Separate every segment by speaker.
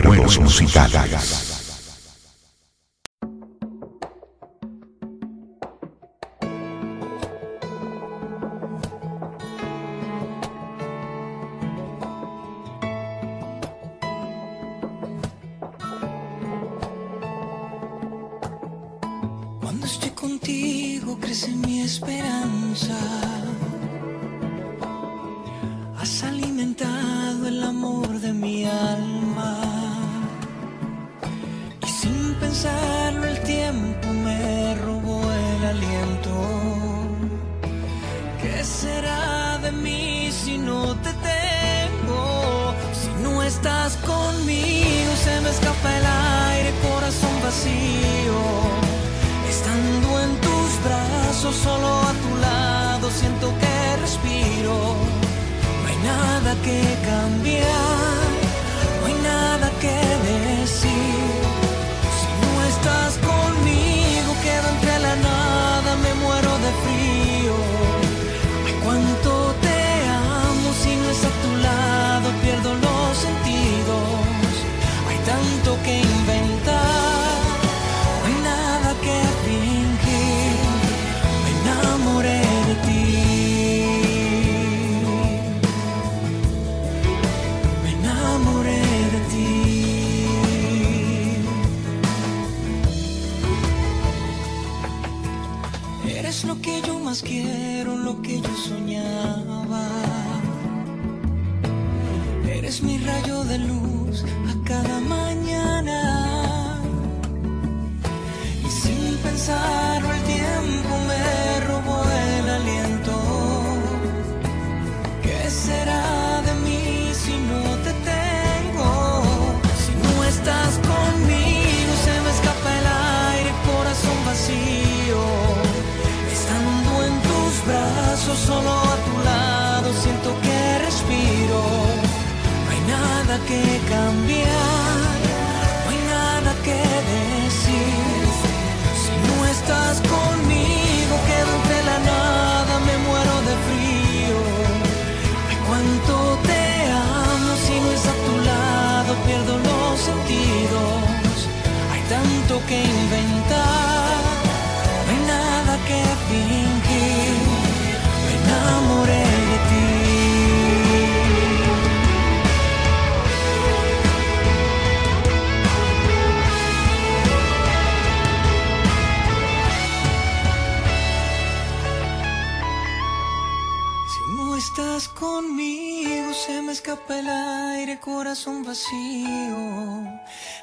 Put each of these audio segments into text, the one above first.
Speaker 1: recuerdos musicales.
Speaker 2: corazón vacío.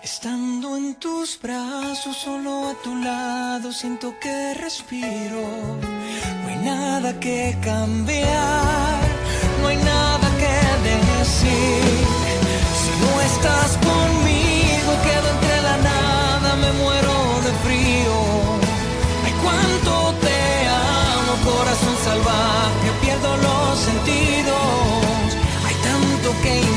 Speaker 2: Estando en tus brazos, solo a tu lado, siento que respiro. No hay nada que cambiar, no hay nada que decir. Si no estás conmigo, quedo entre la nada, me muero de frío. Ay, cuánto te amo, corazón salvaje, pierdo los sentidos. Hay tanto que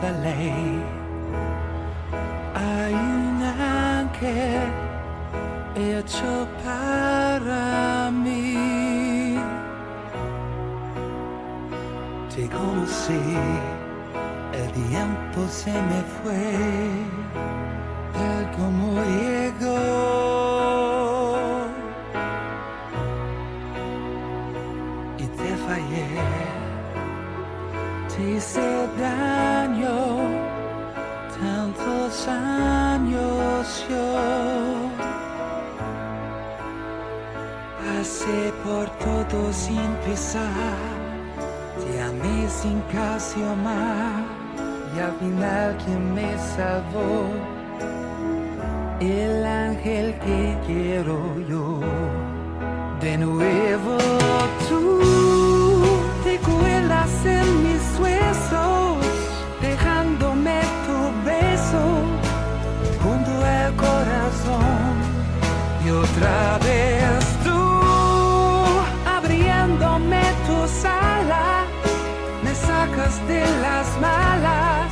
Speaker 2: soleil hay
Speaker 3: un ángel hecho para mí. Te conocí, el tiempo se me fue, tal como yo. sin pesar, te amé sin casi amar, y al final quien me salvó, el ángel que quiero yo. De nuevo tú te cuelas en mis huesos, dejándome tu beso junto al corazón y otra vez. Las malas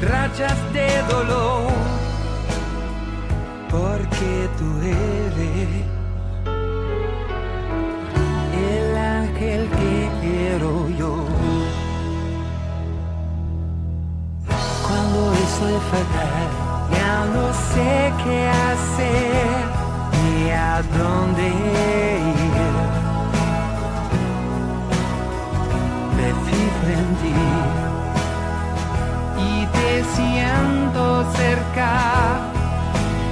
Speaker 3: rachas de dolor, porque tú eres el ángel que quiero yo. Cuando estoy fatal, ya no sé qué hacer ni a dónde ir. Y te siento cerca,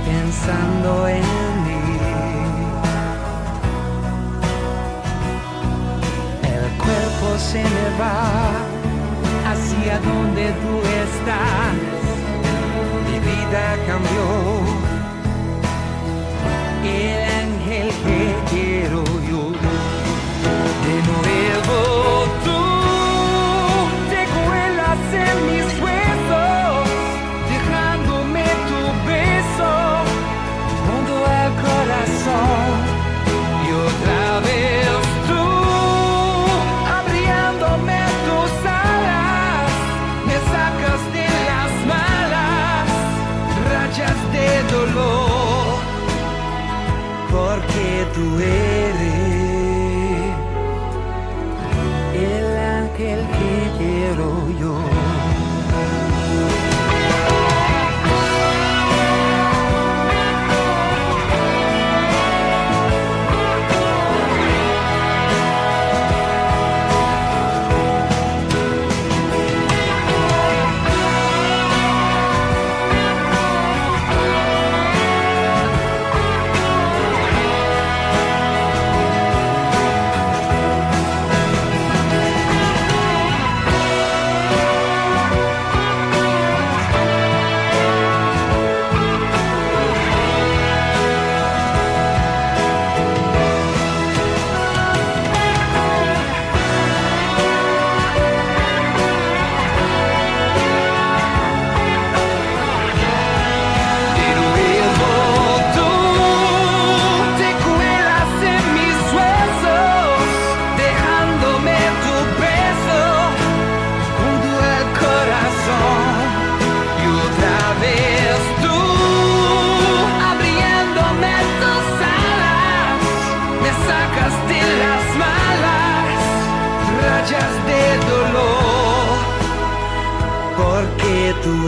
Speaker 3: pensando en mí. El cuerpo se me va hacia donde tú estás. Mi vida cambió. El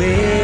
Speaker 3: porque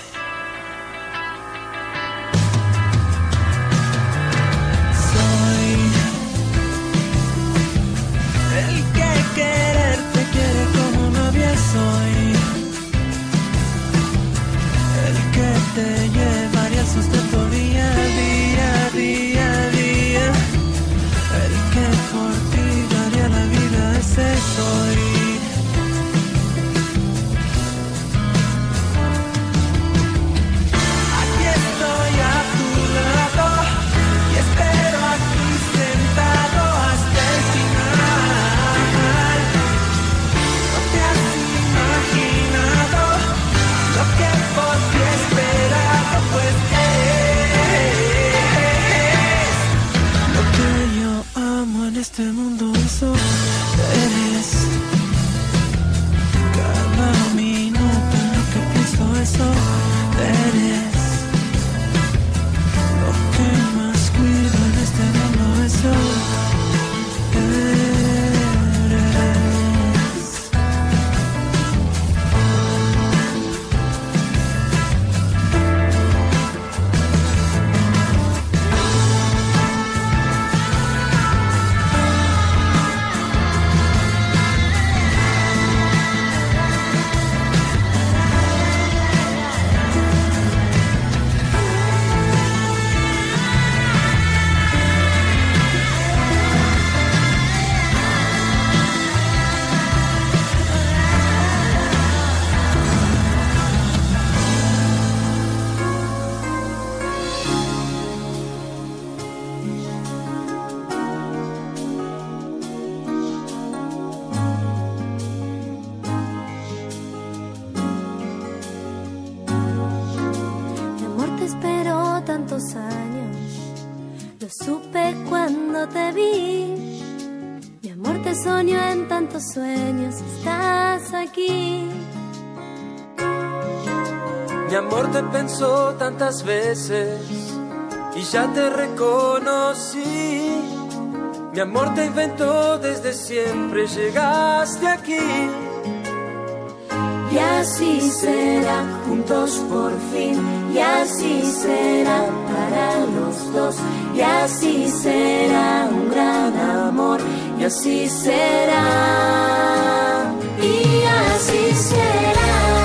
Speaker 4: tantas veces y ya te reconocí. Mi amor te inventó desde siempre, llegaste aquí.
Speaker 5: Y así será, juntos por fin, y así será para los dos, y así será un gran amor, y así será, y así será.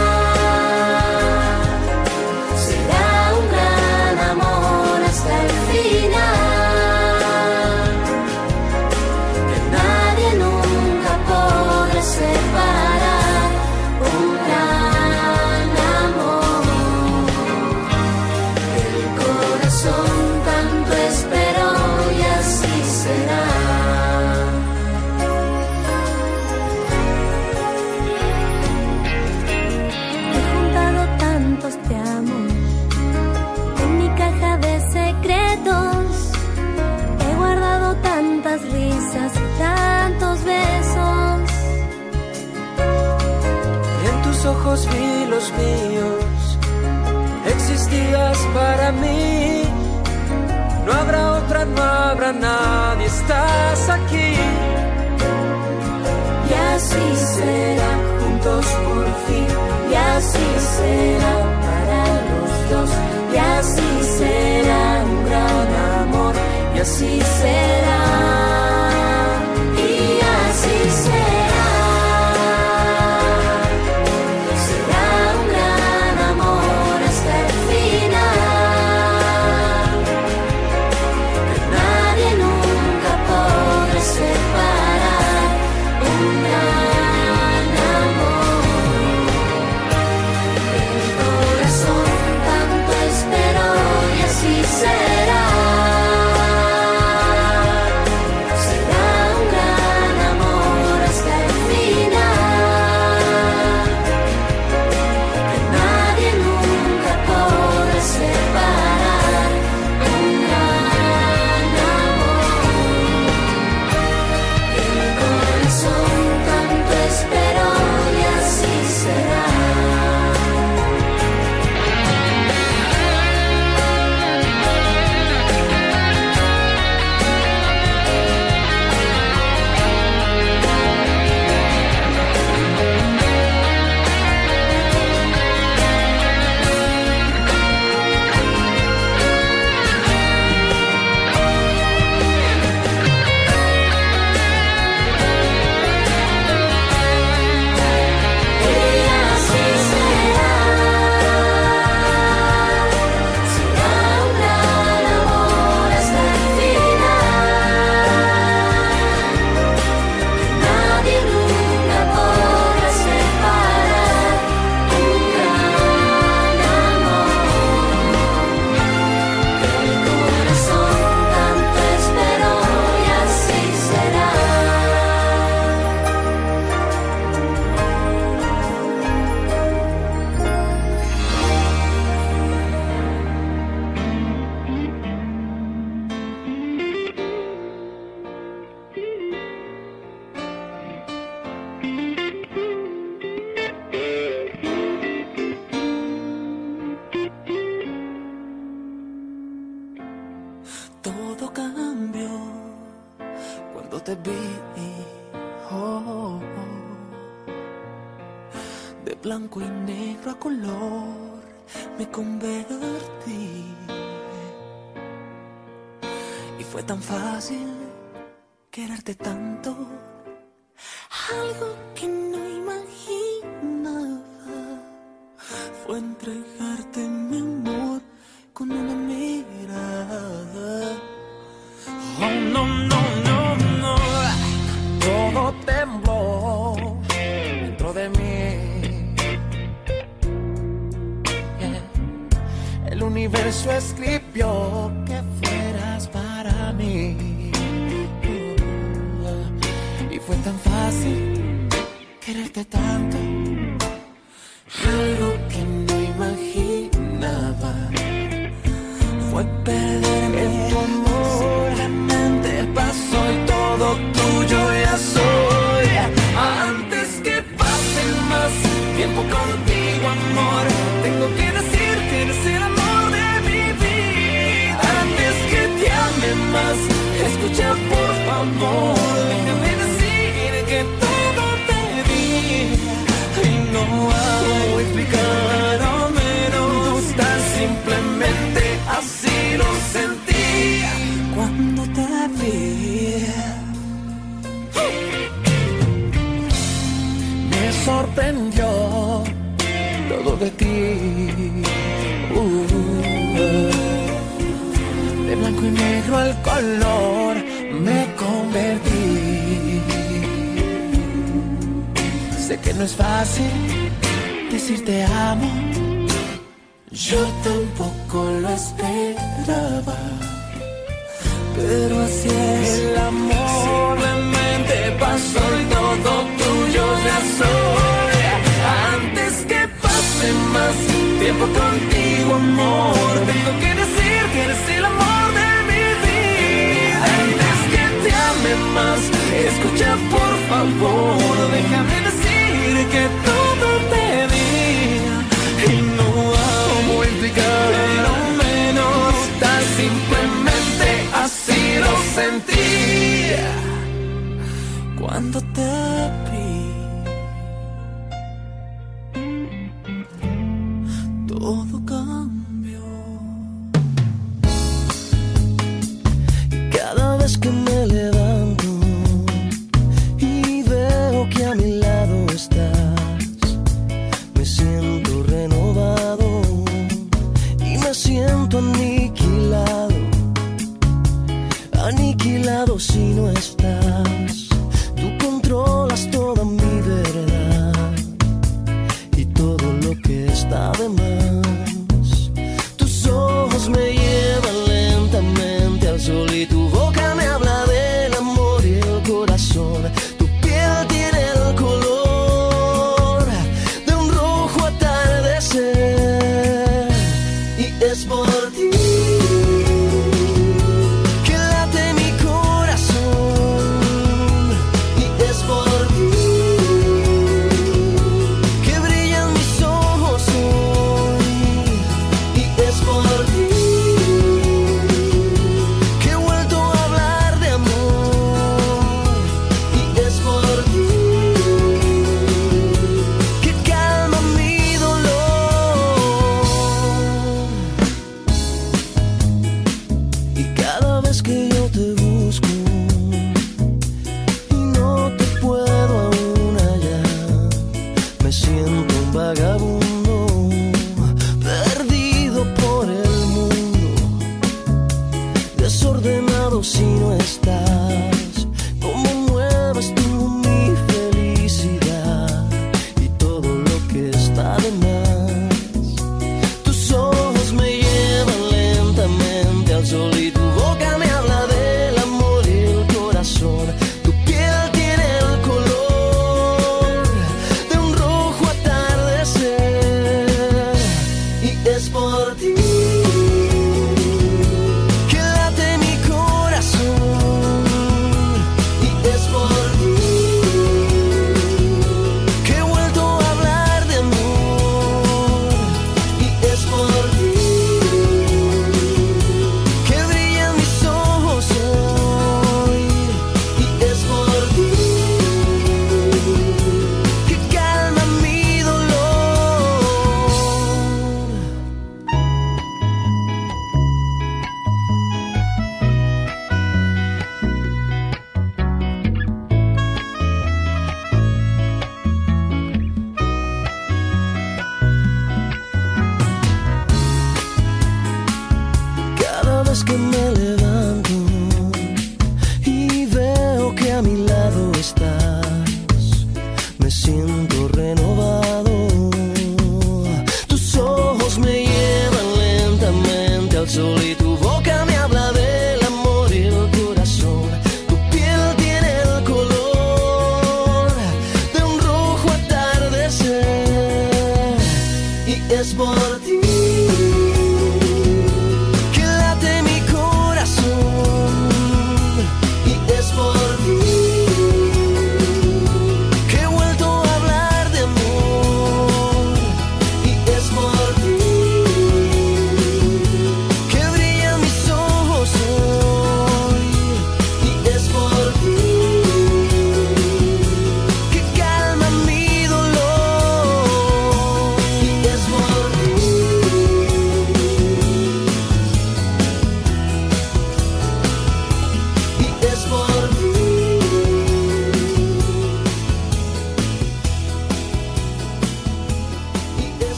Speaker 4: ojos los míos, existías para mí. No habrá otra, no habrá nadie, estás aquí.
Speaker 5: Y así será, juntos por fin, y así será para los dos, y así será un gran amor, y así será.
Speaker 6: color me convertí. Sé que no es fácil decir te amo. Yo tampoco lo esperaba, pero así es el amor. Simplemente pasó y todo tuyo ya soy. Antes que pase más tiempo contigo, amor. Escucha por favor, déjame decir que todo te di. Y no hago multiplicar. Pero menos tan simplemente así lo sentí. Cuando te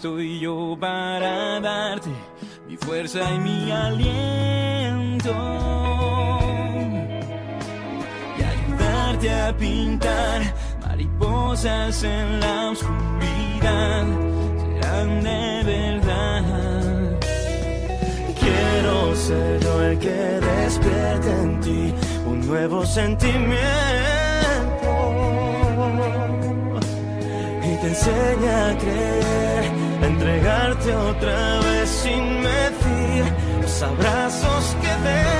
Speaker 7: estoy yo para darte mi fuerza y mi aliento. Y ayudarte a pintar mariposas en la oscuridad serán de verdad.
Speaker 8: Quiero ser yo el que despierte en ti un nuevo sentimiento. Y te enseña a creer entregarte otra vez sin medir los abrazos que te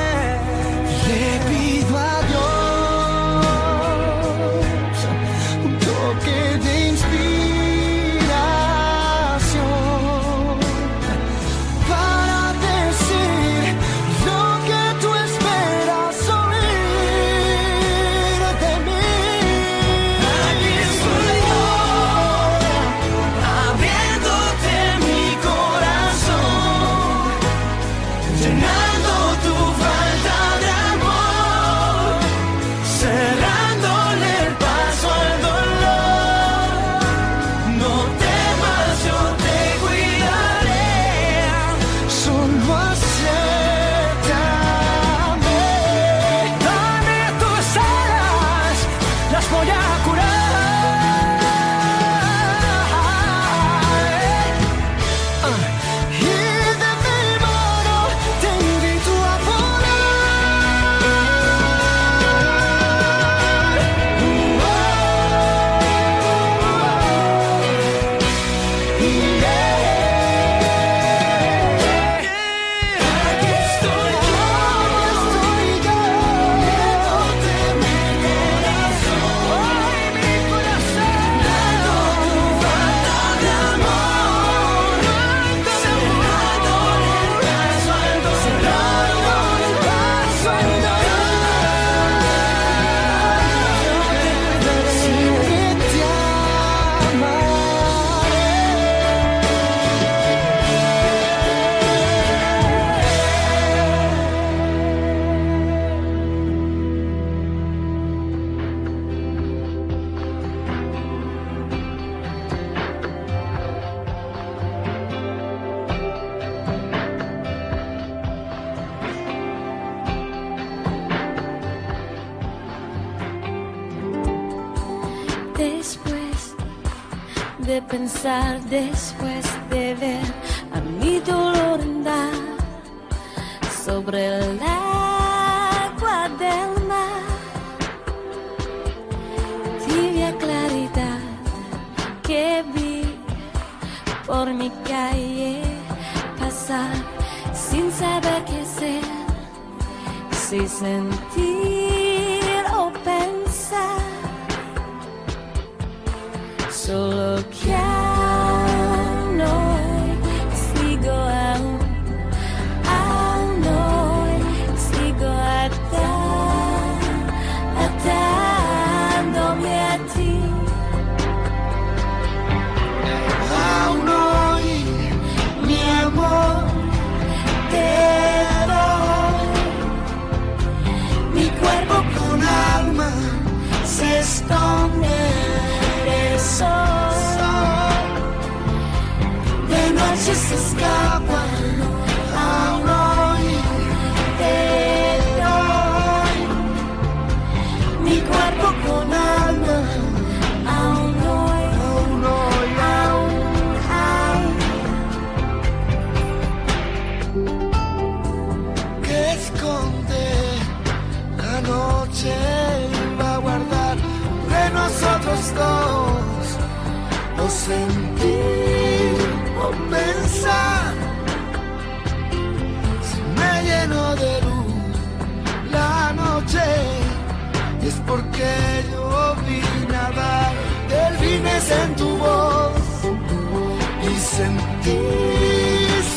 Speaker 9: sentí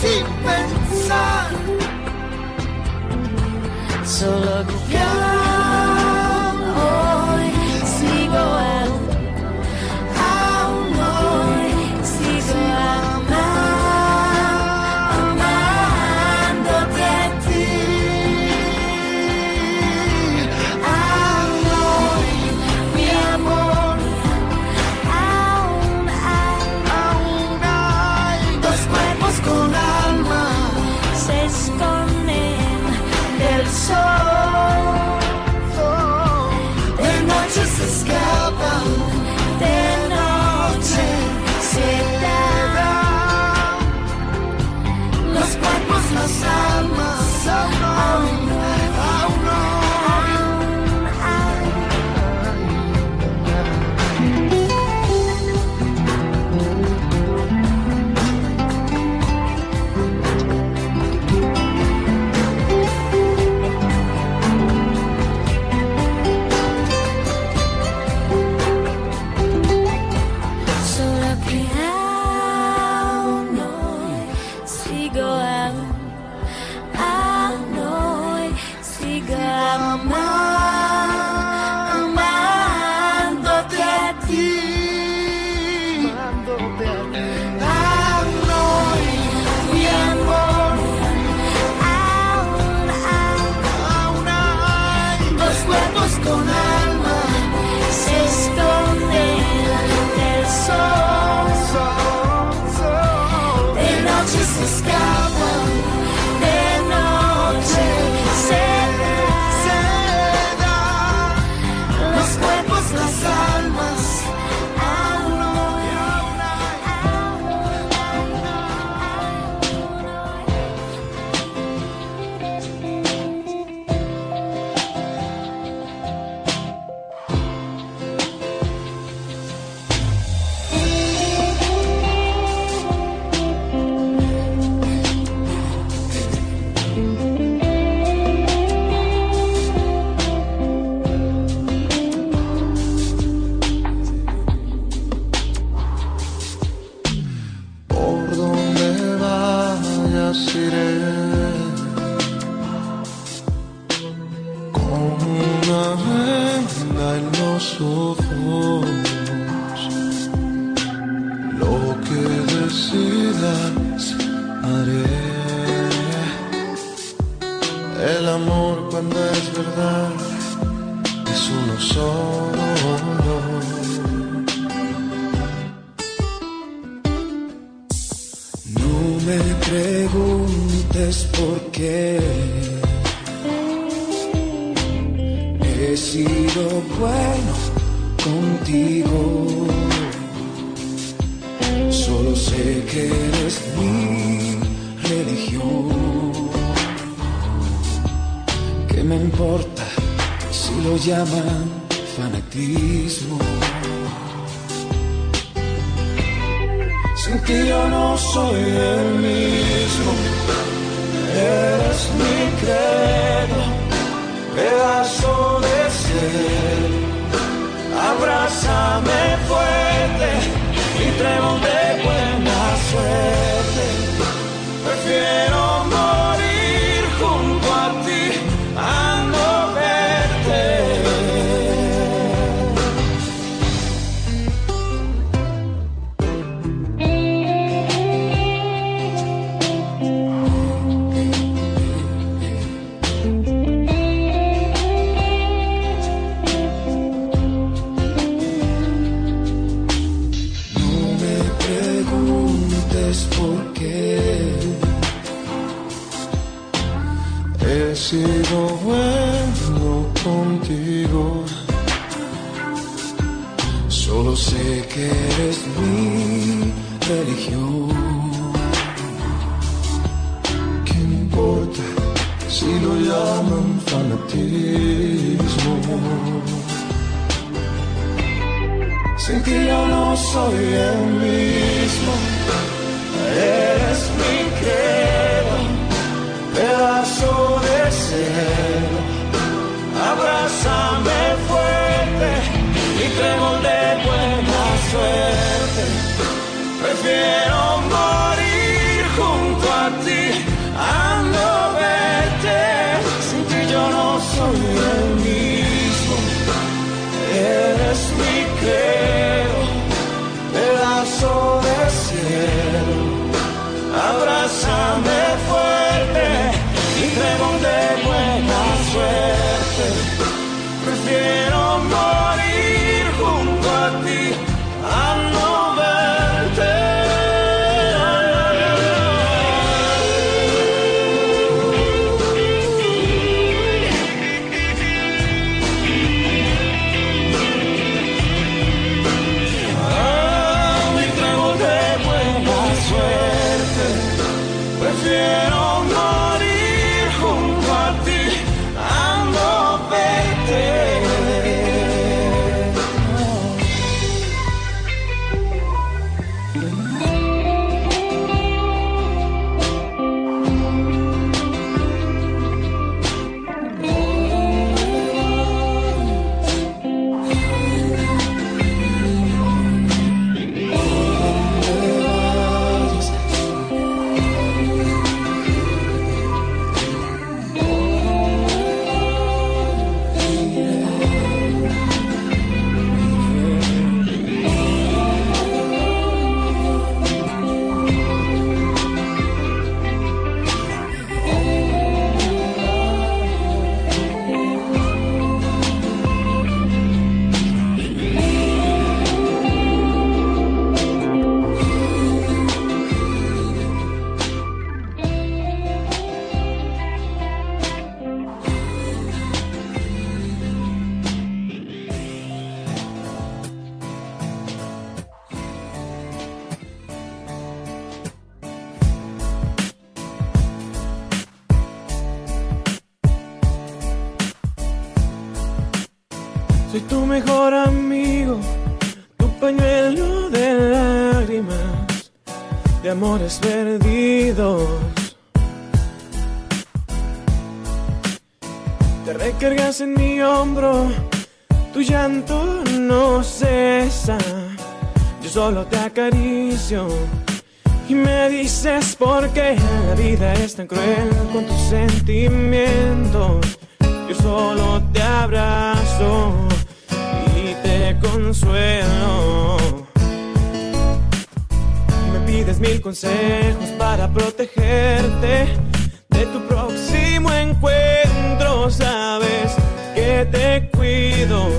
Speaker 9: sin pensar.
Speaker 10: Solo que
Speaker 4: llaman fanatismo? Sin ti yo no soy el mismo. Eres mi credo, pedazo de ser. Abrázame fuerte y trébol de buena suerte. Prefiero amores perdidos. Te recargas en mi hombro, tu llanto no cesa. Yo solo te acaricio y me dices por qué la vida es tan cruel con tus sentimientos. Yo solo te abrazo y te consuelo. Pides mil consejos para protegerte de tu próximo encuentro. Sabes que te cuido.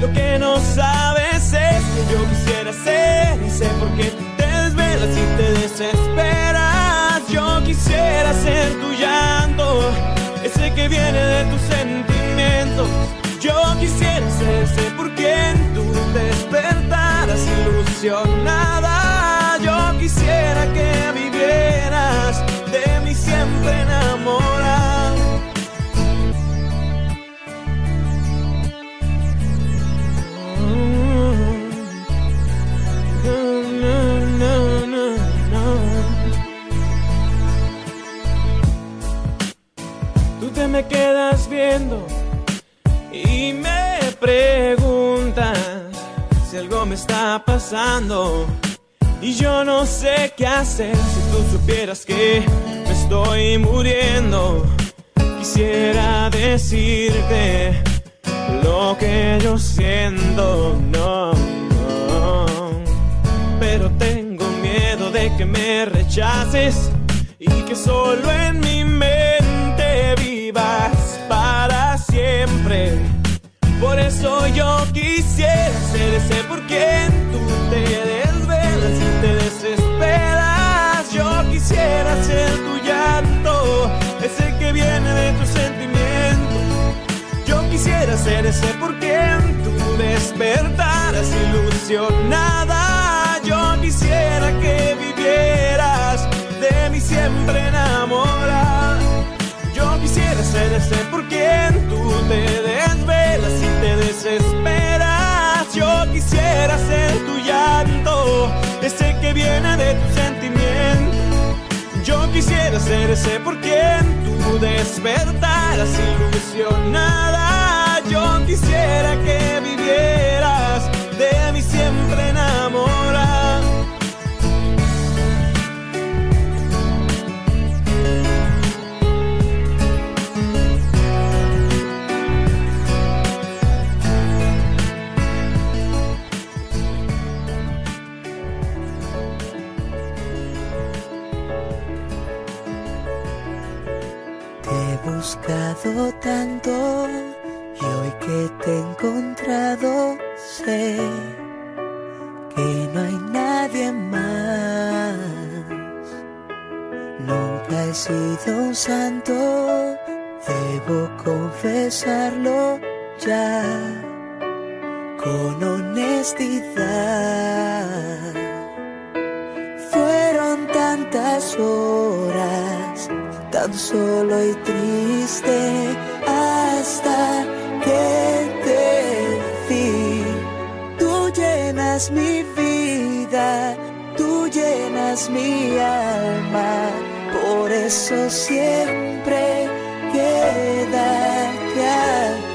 Speaker 4: Lo que no sabes es que yo quisiera ser y sé por qué te desvelas y te desesperas. Yo quisiera ser tu llanto, ese que viene de tus sentimientos. Yo quisiera ser ese por quien tú despertaras ilusionada. me quedas viendo y me preguntas si algo me está pasando. Y yo no sé qué hacer si tú supieras que me estoy muriendo. Quisiera decirte lo que yo siento, no, no. Pero tengo miedo de que me rechaces y que solo en mi mente vivas para siempre. Por eso yo quisiera ser ese por quien tú te desvelas y te desesperas. Yo quisiera ser tu llanto, ese que viene de tu sentimiento. Yo quisiera ser ese por quien tú despertaras ilusionada. Ese por quien tú te desvelas y te desesperas. Yo quisiera ser tu llanto, ese que viene de tu sentimiento. Yo quisiera ser ese por quien tú despertaras ilusionada. Yo quisiera que
Speaker 11: buscado tanto y hoy que te he encontrado sé que no hay nadie más. Nunca he sido un santo, debo confesarlo ya con honestidad. Fueron tantas horas, tan solo y triste, hasta que te vi. Tú llenas mi vida, tú llenas mi alma, por eso siempre quédate aquí.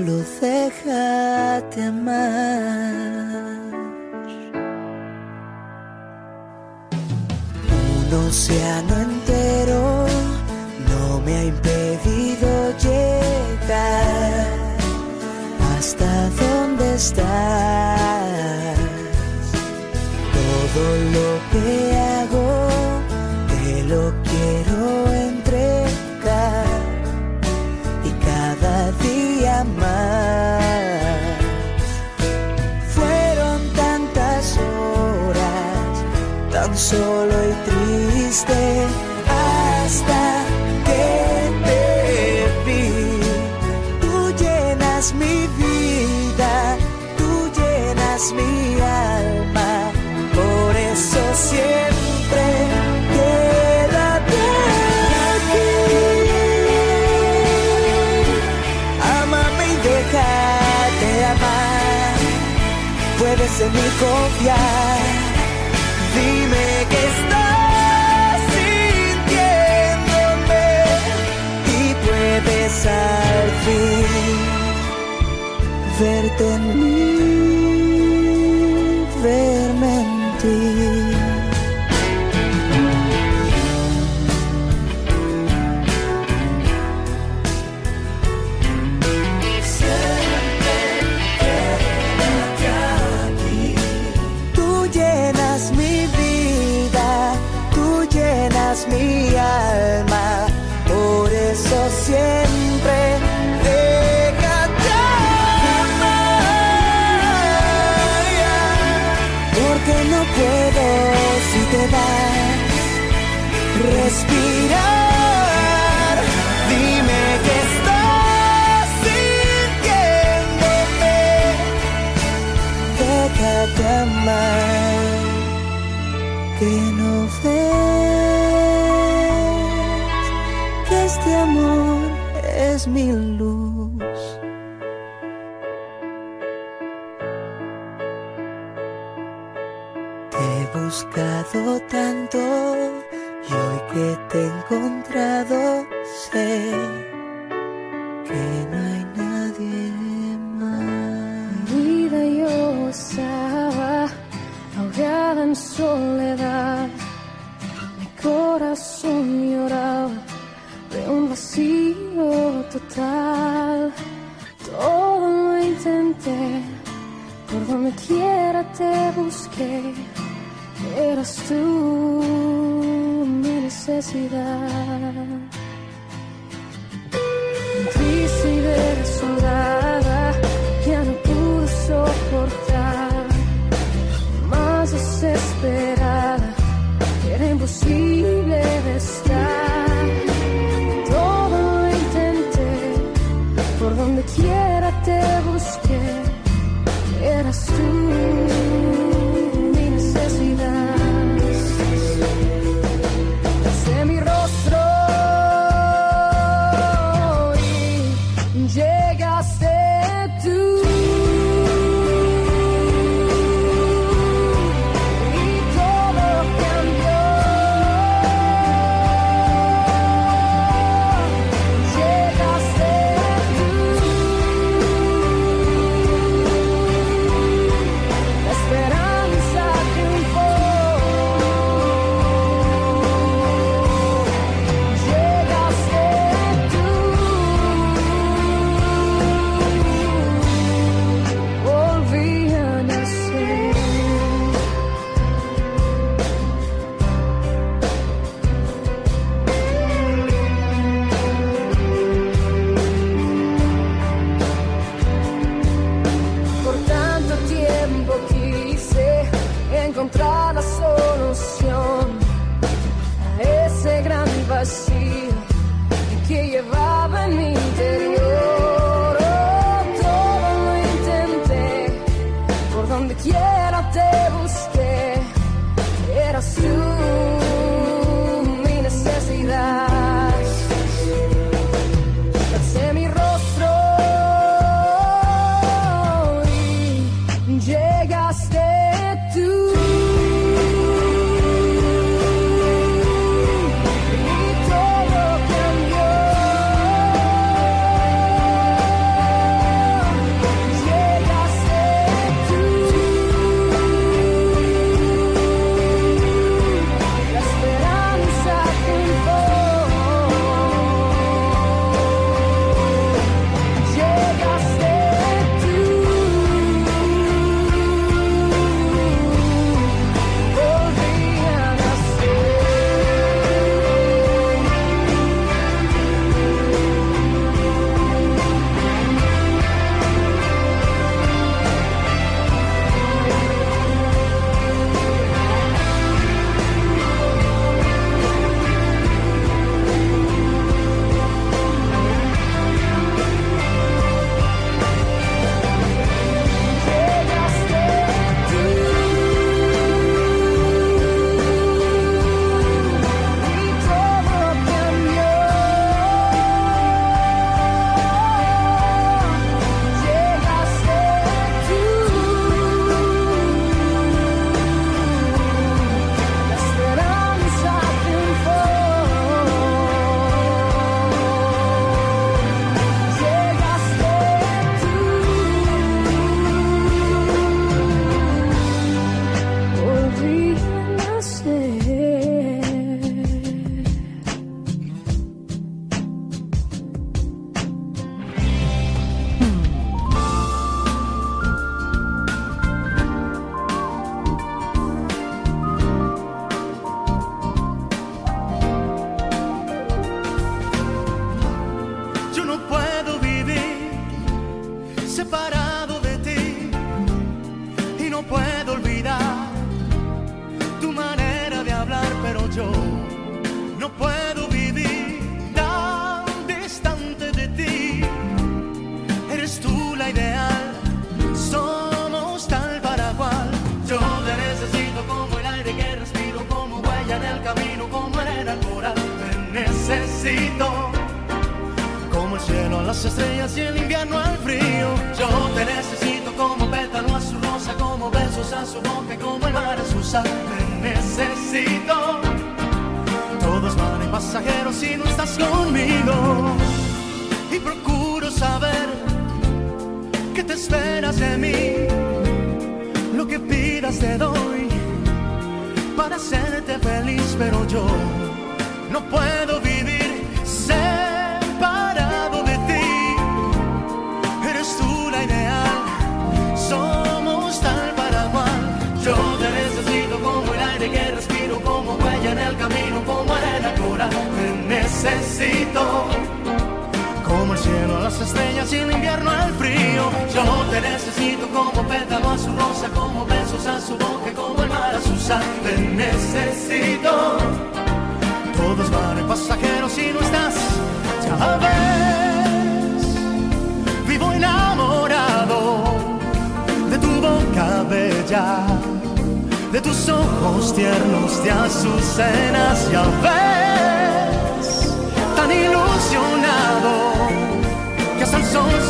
Speaker 11: Solo déjate amar. Un océano entero no me ha impedido llegar hasta donde estás. Todo lo que buscado tanto y
Speaker 12: hoy que te he encontrado, sé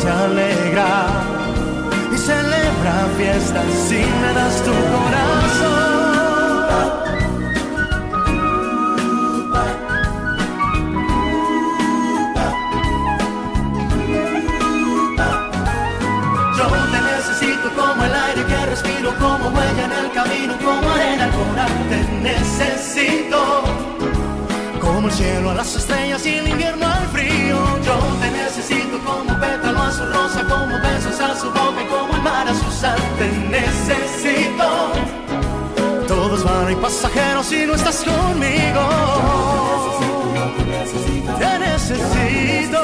Speaker 8: se alegra y celebra fiestas si me das tu corazón. Yo te necesito como el aire que respiro, como huella en el camino, como arena al coral. Te necesito como el cielo a las estrellas y el invierno al frío. Yo te necesito como su rosa, como besos a su boca y como el mar a su sal. Te necesito. Todos van y pasajeros si no estás conmigo. Te necesito.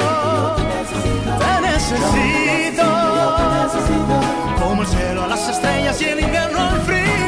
Speaker 8: Te necesito. Como el cielo a las estrellas y el invierno al frío.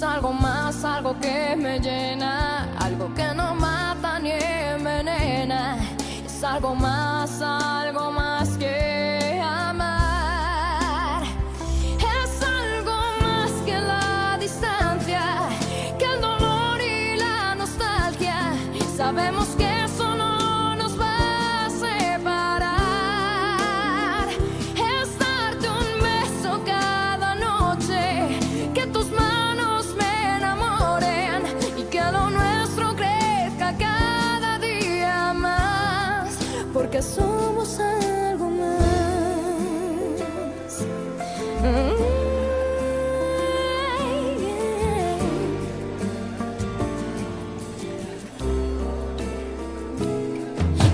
Speaker 12: Es algo más, algo que me llena, algo que no mata ni envenena. Es algo más, algo más que somos algo más.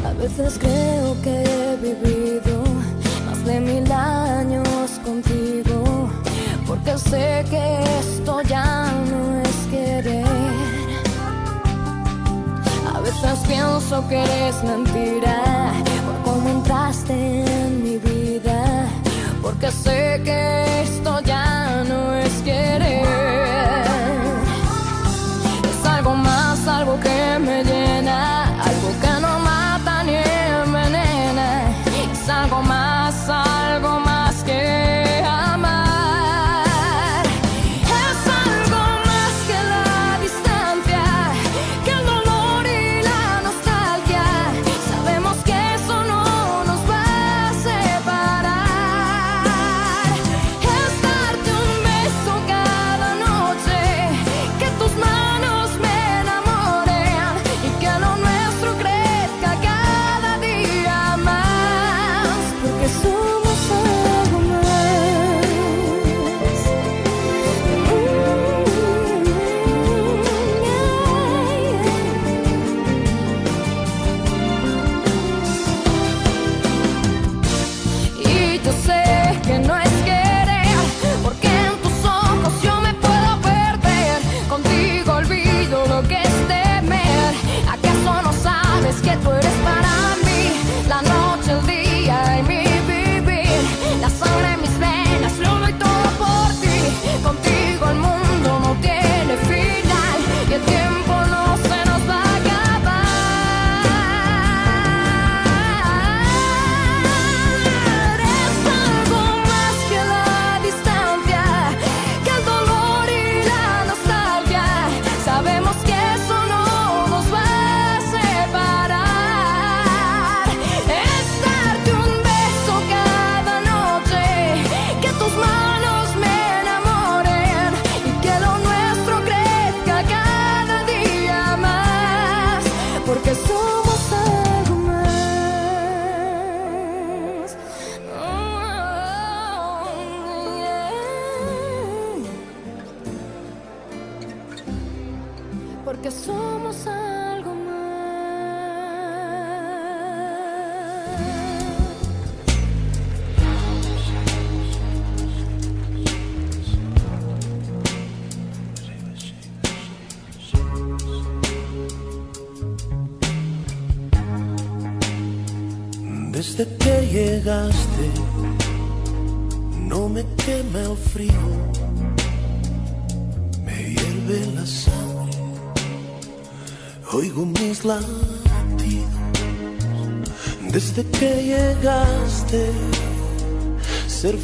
Speaker 12: A veces creo que he vivido más de mil años contigo, porque sé que esto ya no es querer. A veces pienso que eres mentira cómo entraste en mi vida, porque sé que esto ya no es querer. Es algo más, algo que me llena,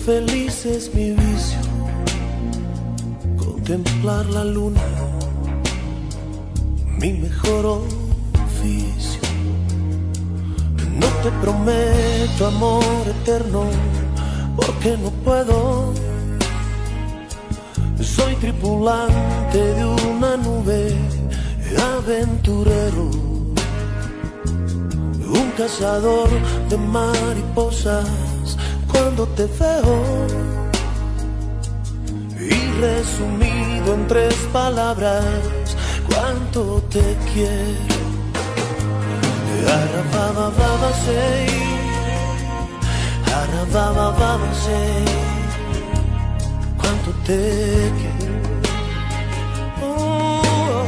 Speaker 6: feliz es mi vicio, contemplar la luna, mi mejor oficio. No te prometo amor eterno, porque no puedo. Soy tripulante de una nube, aventurero, un cazador de mariposas cuando te veo. Y resumido en tres palabras, cuánto te quiero. Arababa baba sei, arababa baba sei, cuánto te quiero. Oh,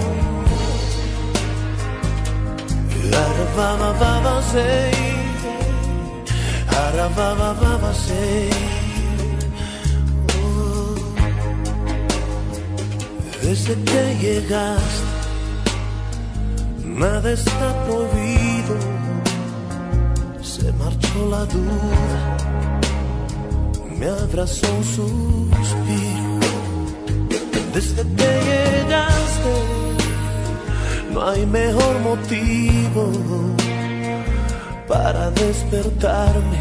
Speaker 6: Arababa baba sei, arababa baba sei. Oh, Desde que llegaste Nada está prohibido, se marchó la duda, me abrazó un suspiro. Desde que llegaste, no hay mejor motivo para despertarme,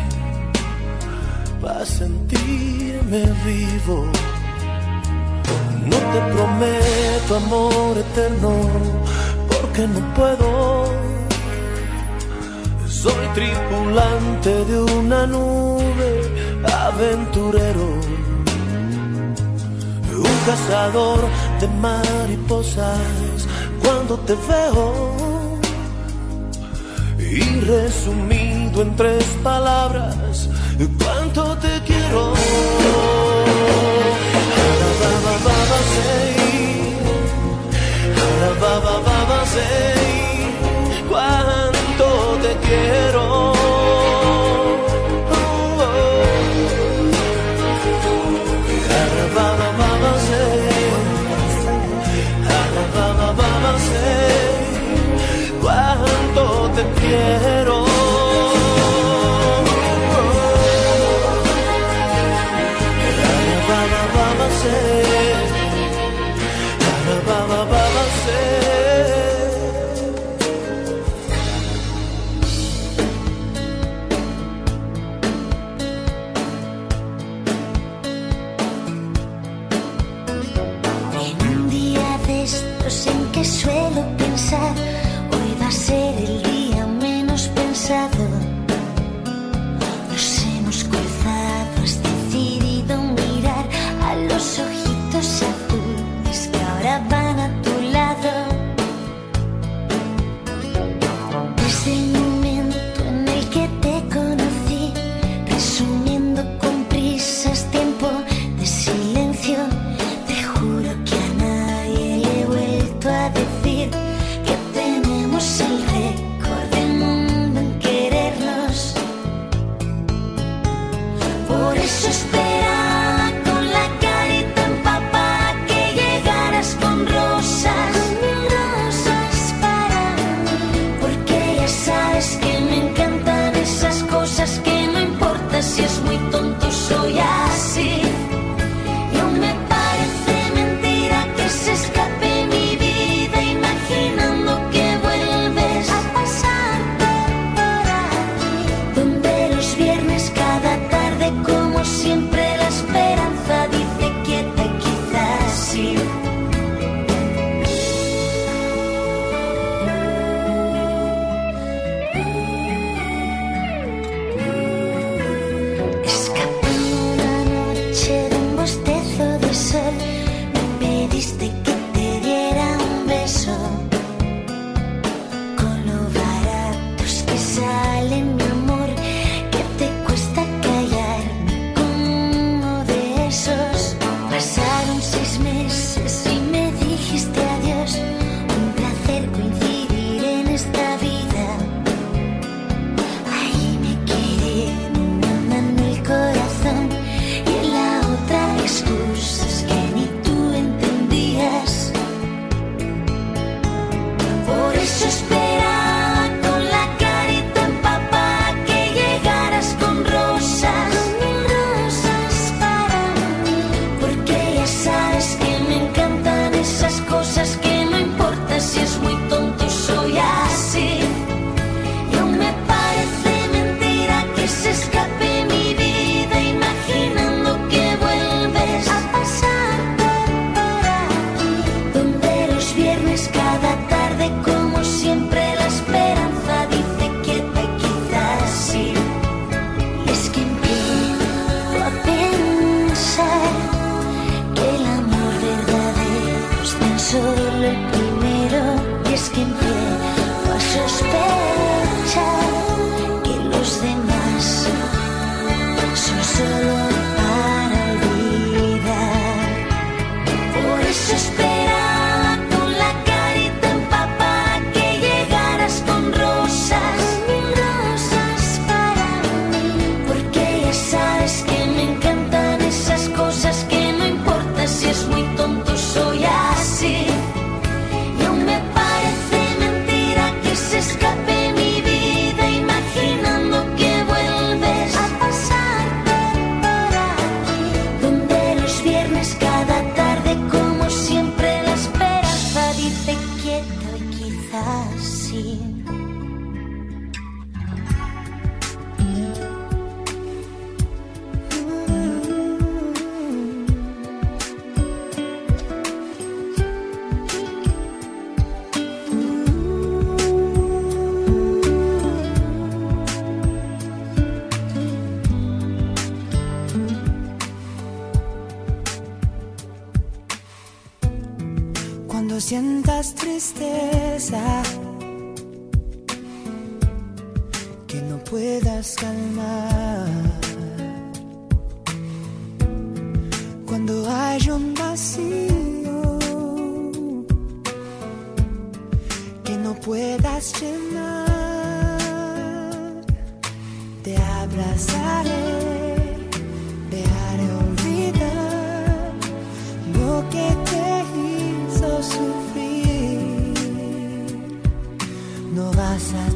Speaker 6: para sentirme vivo. No te prometo amor eterno porque no puedo. Soy tripulante de una nube, aventurero, un cazador de mariposas. Cuando te veo y resumido en tres palabras, cuánto te
Speaker 5: de Cuando
Speaker 1: sientas tristeza que no puedas calmar. Cuando hay un vacío que no puedas llenar, te abrazaré. pasas